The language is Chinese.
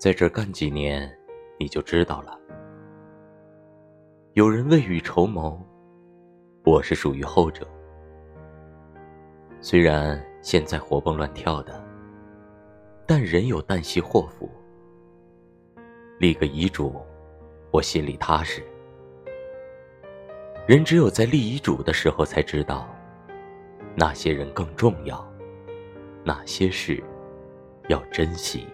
在这干几年，你就知道了。有人未雨绸缪，我是属于后者。虽然现在活蹦乱跳的，但人有旦夕祸福。立个遗嘱，我心里踏实。人只有在立遗嘱的时候，才知道哪些人更重要，哪些事要珍惜。